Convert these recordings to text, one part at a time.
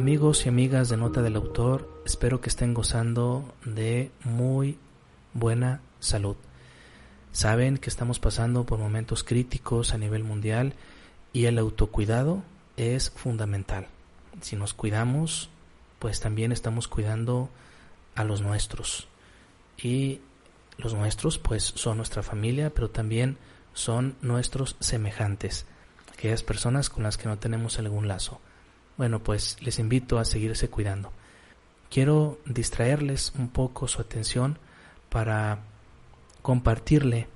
Amigos y amigas de Nota del Autor, espero que estén gozando de muy buena salud. Saben que estamos pasando por momentos críticos a nivel mundial y el autocuidado es fundamental. Si nos cuidamos, pues también estamos cuidando a los nuestros. Y los nuestros, pues son nuestra familia, pero también son nuestros semejantes, aquellas personas con las que no tenemos algún lazo bueno, pues les invito a seguirse cuidando. Quiero distraerles un poco su atención para compartirle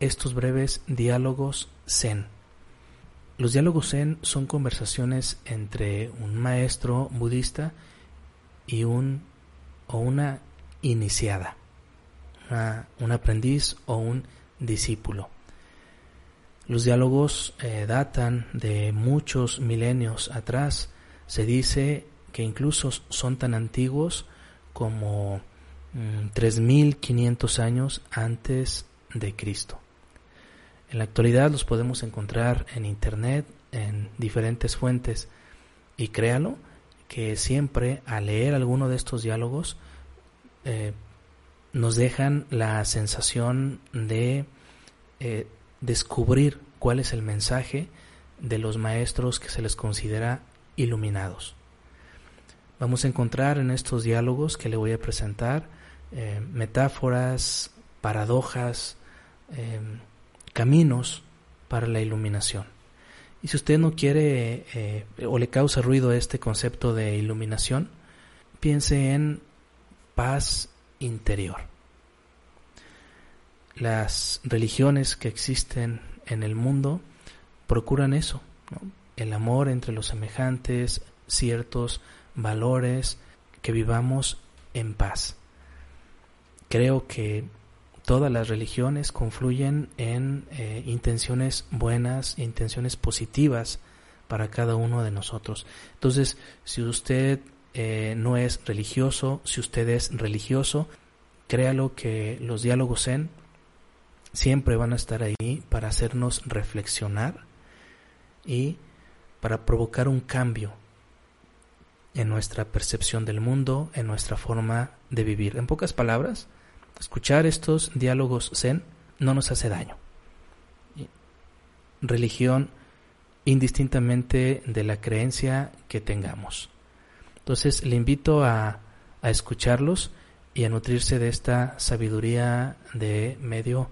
estos breves diálogos zen. Los diálogos zen son conversaciones entre un maestro budista y un o una iniciada, un aprendiz o un discípulo. Los diálogos eh, datan de muchos milenios atrás. Se dice que incluso son tan antiguos como 3.500 mm, años antes de Cristo. En la actualidad los podemos encontrar en Internet, en diferentes fuentes, y créalo que siempre al leer alguno de estos diálogos eh, nos dejan la sensación de eh, descubrir cuál es el mensaje de los maestros que se les considera iluminados. Vamos a encontrar en estos diálogos que le voy a presentar eh, metáforas, paradojas, eh, caminos para la iluminación. Y si usted no quiere eh, o le causa ruido este concepto de iluminación, piense en paz interior las religiones que existen en el mundo procuran eso, el amor entre los semejantes, ciertos valores, que vivamos en paz. Creo que todas las religiones confluyen en eh, intenciones buenas, intenciones positivas para cada uno de nosotros. Entonces, si usted eh, no es religioso, si usted es religioso, créalo que los diálogos en siempre van a estar ahí para hacernos reflexionar y para provocar un cambio en nuestra percepción del mundo, en nuestra forma de vivir. En pocas palabras, escuchar estos diálogos zen no nos hace daño. Religión indistintamente de la creencia que tengamos. Entonces le invito a, a escucharlos y a nutrirse de esta sabiduría de medio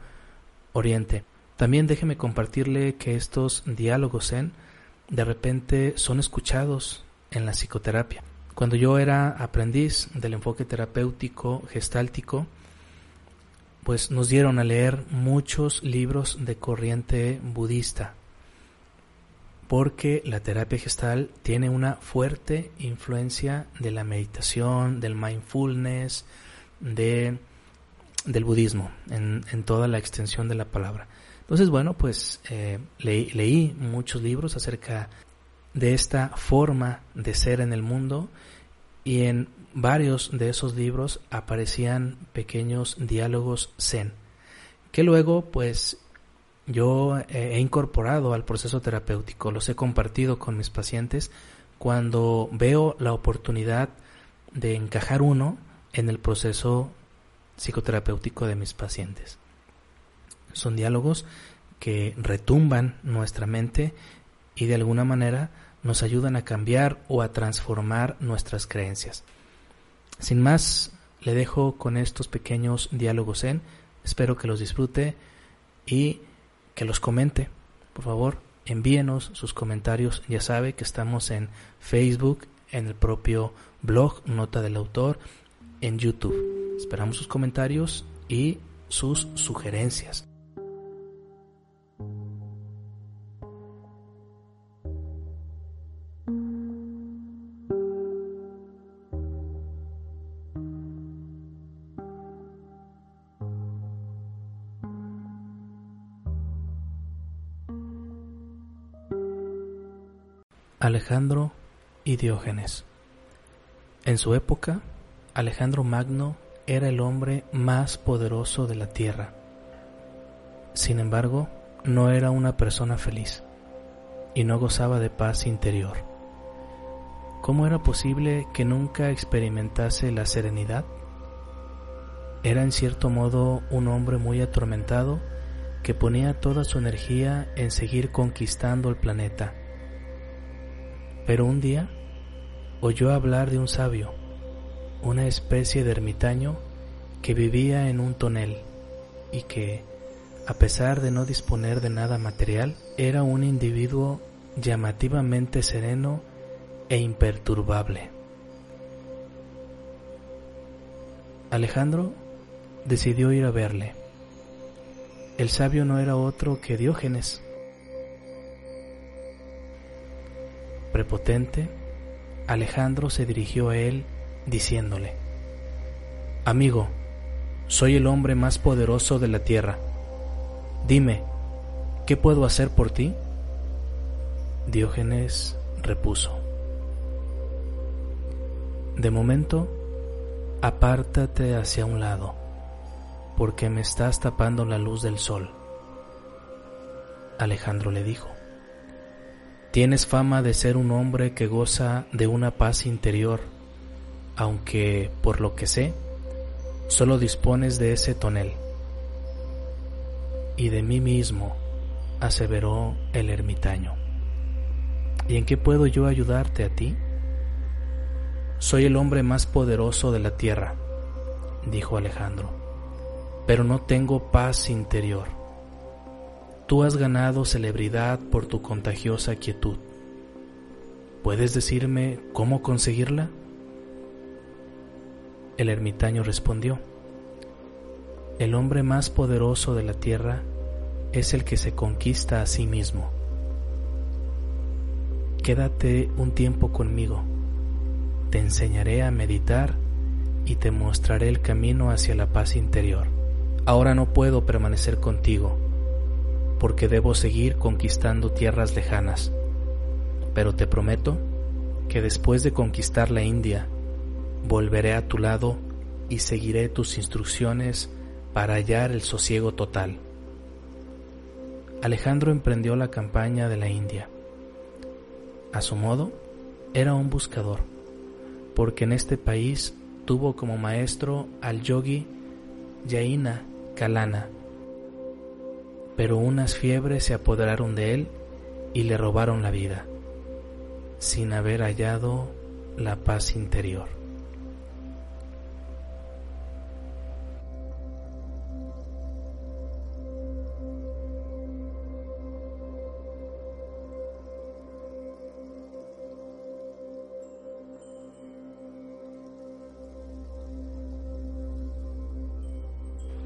Oriente. También déjeme compartirle que estos diálogos Zen de repente son escuchados en la psicoterapia. Cuando yo era aprendiz del enfoque terapéutico gestáltico, pues nos dieron a leer muchos libros de corriente budista, porque la terapia gestal tiene una fuerte influencia de la meditación, del mindfulness, de del budismo en, en, toda la extensión de la palabra. Entonces, bueno, pues eh, leí muchos libros acerca de esta forma de ser en el mundo y en varios de esos libros aparecían pequeños diálogos zen que luego pues yo he incorporado al proceso terapéutico, los he compartido con mis pacientes cuando veo la oportunidad de encajar uno en el proceso psicoterapéutico de mis pacientes. Son diálogos que retumban nuestra mente y de alguna manera nos ayudan a cambiar o a transformar nuestras creencias. Sin más, le dejo con estos pequeños diálogos en, espero que los disfrute y que los comente. Por favor, envíenos sus comentarios. Ya sabe que estamos en Facebook, en el propio blog Nota del Autor, en YouTube. Esperamos sus comentarios y sus sugerencias. Alejandro y Diógenes. En su época, Alejandro Magno era el hombre más poderoso de la tierra. Sin embargo, no era una persona feliz y no gozaba de paz interior. ¿Cómo era posible que nunca experimentase la serenidad? Era en cierto modo un hombre muy atormentado que ponía toda su energía en seguir conquistando el planeta pero un día oyó hablar de un sabio, una especie de ermitaño que vivía en un tonel y que, a pesar de no disponer de nada material, era un individuo llamativamente sereno e imperturbable. Alejandro decidió ir a verle. El sabio no era otro que Diógenes, prepotente, Alejandro se dirigió a él diciéndole, Amigo, soy el hombre más poderoso de la tierra. Dime, ¿qué puedo hacer por ti? Diógenes repuso, De momento, apártate hacia un lado, porque me estás tapando la luz del sol. Alejandro le dijo, Tienes fama de ser un hombre que goza de una paz interior, aunque, por lo que sé, solo dispones de ese tonel. Y de mí mismo, aseveró el ermitaño. ¿Y en qué puedo yo ayudarte a ti? Soy el hombre más poderoso de la tierra, dijo Alejandro, pero no tengo paz interior. Tú has ganado celebridad por tu contagiosa quietud. ¿Puedes decirme cómo conseguirla? El ermitaño respondió, El hombre más poderoso de la tierra es el que se conquista a sí mismo. Quédate un tiempo conmigo, te enseñaré a meditar y te mostraré el camino hacia la paz interior. Ahora no puedo permanecer contigo porque debo seguir conquistando tierras lejanas. Pero te prometo que después de conquistar la India, volveré a tu lado y seguiré tus instrucciones para hallar el sosiego total. Alejandro emprendió la campaña de la India. A su modo, era un buscador, porque en este país tuvo como maestro al yogi Jaina Kalana, pero unas fiebres se apoderaron de él y le robaron la vida, sin haber hallado la paz interior.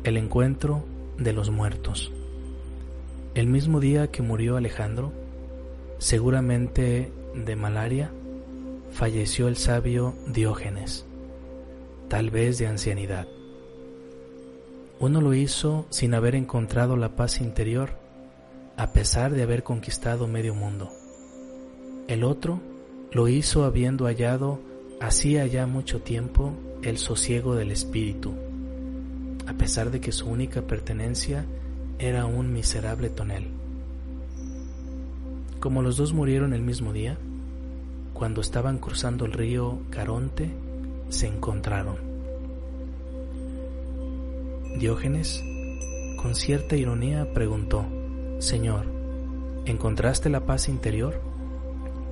El encuentro de los muertos. El mismo día que murió Alejandro, seguramente de malaria, falleció el sabio Diógenes, tal vez de ancianidad. Uno lo hizo sin haber encontrado la paz interior, a pesar de haber conquistado medio mundo. El otro lo hizo habiendo hallado hacía ya mucho tiempo el sosiego del espíritu, a pesar de que su única pertenencia era un miserable tonel. Como los dos murieron el mismo día, cuando estaban cruzando el río Caronte, se encontraron. Diógenes, con cierta ironía, preguntó, Señor, ¿encontraste la paz interior?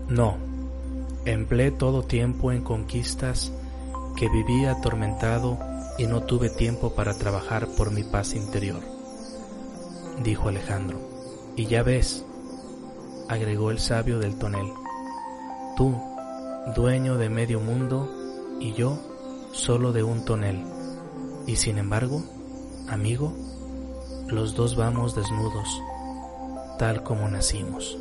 No, Empleé todo tiempo en conquistas que viví atormentado y no tuve tiempo para trabajar por mi paz interior, dijo Alejandro. Y ya ves, agregó el sabio del tonel, tú, dueño de medio mundo, y yo, solo de un tonel. Y sin embargo, amigo, los dos vamos desnudos, tal como nacimos.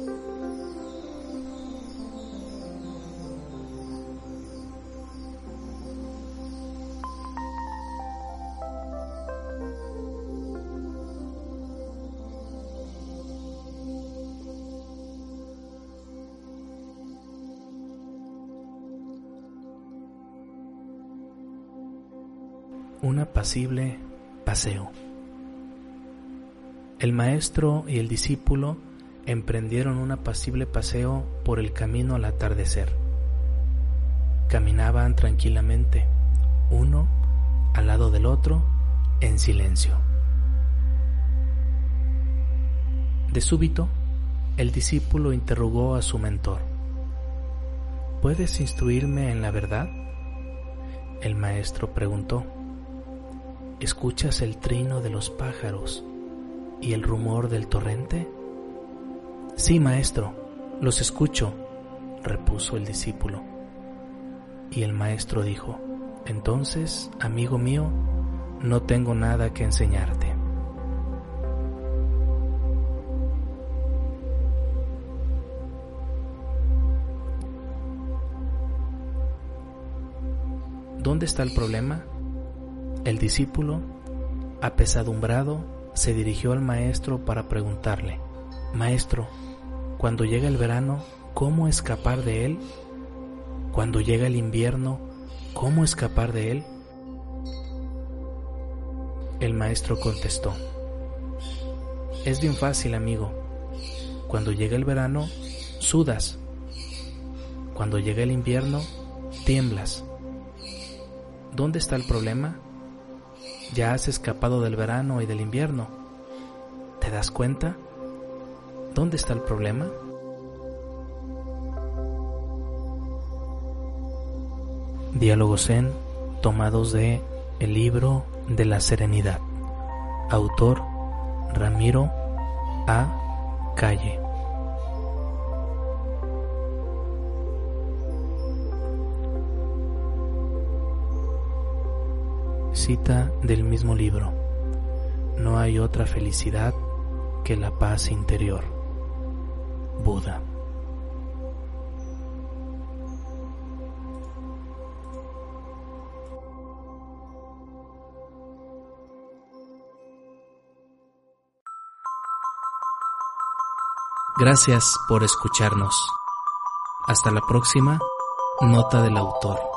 Un apacible paseo. El maestro y el discípulo emprendieron un apacible paseo por el camino al atardecer. Caminaban tranquilamente, uno al lado del otro, en silencio. De súbito, el discípulo interrogó a su mentor. ¿Puedes instruirme en la verdad? El maestro preguntó. ¿Escuchas el trino de los pájaros y el rumor del torrente? Sí, maestro, los escucho, repuso el discípulo. Y el maestro dijo, entonces, amigo mío, no tengo nada que enseñarte. ¿Dónde está el problema? El discípulo, apesadumbrado, se dirigió al maestro para preguntarle, Maestro, cuando llega el verano, ¿cómo escapar de él? Cuando llega el invierno, ¿cómo escapar de él? El maestro contestó, Es bien fácil, amigo. Cuando llega el verano, sudas. Cuando llega el invierno, tiemblas. ¿Dónde está el problema? Ya has escapado del verano y del invierno. ¿Te das cuenta? ¿Dónde está el problema? Diálogos Zen tomados de El libro de la serenidad. Autor Ramiro A. Calle. Cita del mismo libro. No hay otra felicidad que la paz interior. Buda. Gracias por escucharnos. Hasta la próxima. Nota del autor.